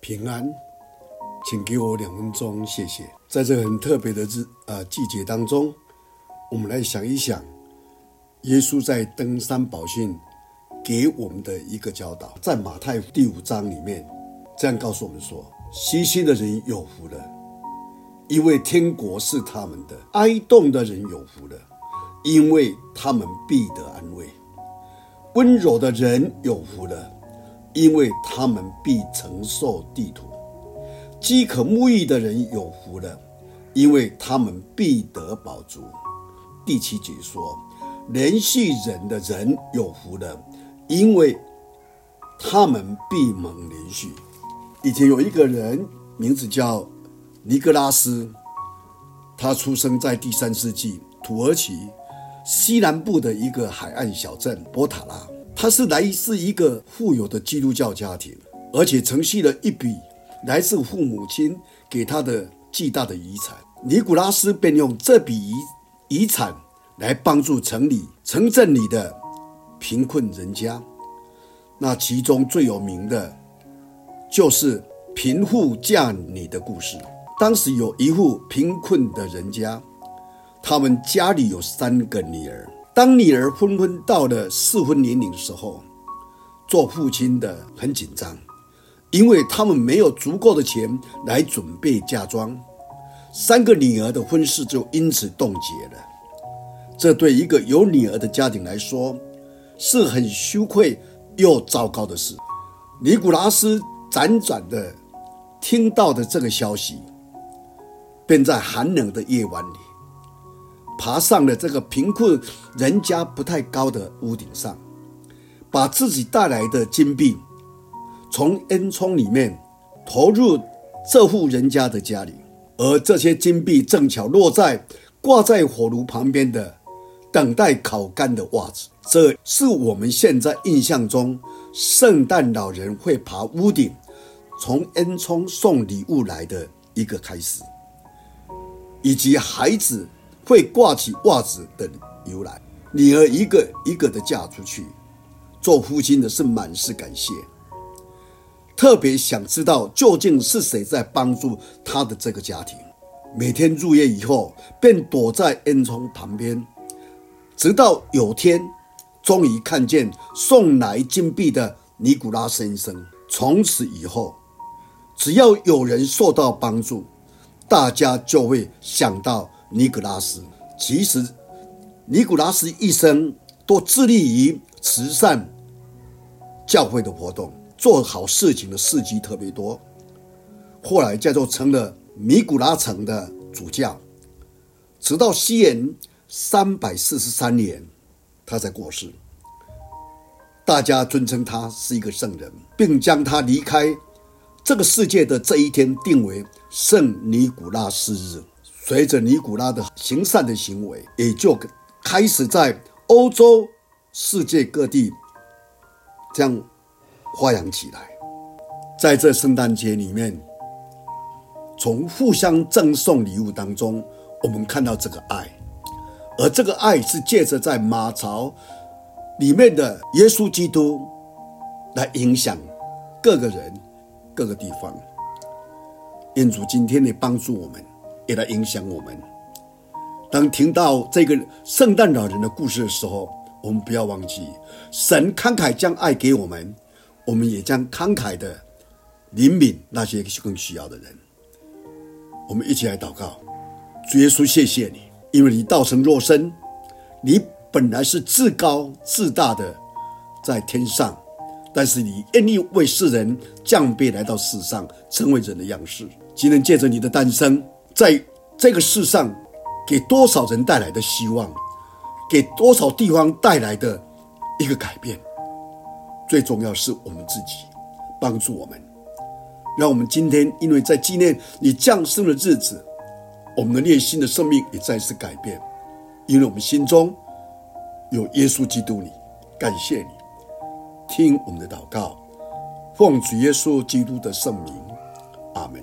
平安，请给我两分钟，谢谢。在这很特别的日啊季节当中，我们来想一想，耶稣在登山宝训给我们的一个教导，在马太第五章里面，这样告诉我们说：细心的人有福了，因为天国是他们的；哀慟的人有福了，因为他们必得安慰；温柔的人有福了。因为他们必承受地土，饥渴沐浴的人有福了，因为他们必得饱足。第七节说，怜恤人的人有福了，因为他们必蒙连续。以前有一个人名字叫尼格拉斯，他出生在第三世纪土耳其西南部的一个海岸小镇波塔拉。他是来自一个富有的基督教家庭，而且承袭了一笔来自父母亲给他的巨大的遗产。尼古拉斯便用这笔遗遗产来帮助城里城镇里的贫困人家。那其中最有名的，就是贫妇嫁女的故事。当时有一户贫困的人家，他们家里有三个女儿。当女儿纷纷到了适婚年龄的时候，做父亲的很紧张，因为他们没有足够的钱来准备嫁妆，三个女儿的婚事就因此冻结了。这对一个有女儿的家庭来说是很羞愧又糟糕的事。尼古拉斯辗转的听到的这个消息，便在寒冷的夜晚里。爬上了这个贫困人家不太高的屋顶上，把自己带来的金币从烟囱里面投入这户人家的家里，而这些金币正巧落在挂在火炉旁边的等待烤干的袜子。这是我们现在印象中圣诞老人会爬屋顶从烟囱送礼物来的一个开始，以及孩子。会挂起袜子的由来，女儿一个一个的嫁出去，做父亲的是满是感谢，特别想知道究竟是谁在帮助他的这个家庭。每天入夜以后，便躲在烟囱旁边，直到有天，终于看见送来金币的尼古拉先生。从此以后，只要有人受到帮助，大家就会想到。尼古拉斯，其实尼古拉斯一生都致力于慈善、教会的活动，做好事情的事迹特别多。后来叫做成了尼古拉城的主教，直到西元三百四十三年，他才过世。大家尊称他是一个圣人，并将他离开这个世界的这一天定为圣尼古拉斯日。随着尼古拉的行善的行为，也就开始在欧洲、世界各地这样发扬起来。在这圣诞节里面，从互相赠送礼物当中，我们看到这个爱，而这个爱是借着在马槽里面的耶稣基督来影响各个人、各个地方。愿主今天的帮助我们。也来影响我们。当听到这个圣诞老人的故事的时候，我们不要忘记，神慷慨将爱给我们，我们也将慷慨的怜悯那些更需要的人。我们一起来祷告：主耶稣，谢谢你，因为你道成肉身，你本来是至高至大的在天上，但是你愿意为世人降卑来到世上，成为人的样式。今天借着你的诞生。在这个世上，给多少人带来的希望，给多少地方带来的一个改变。最重要是我们自己，帮助我们，让我们今天因为在纪念你降生的日子，我们的内心的生命也再次改变，因为我们心中有耶稣基督你，感谢你，听我们的祷告，奉主耶稣基督的圣名，阿门。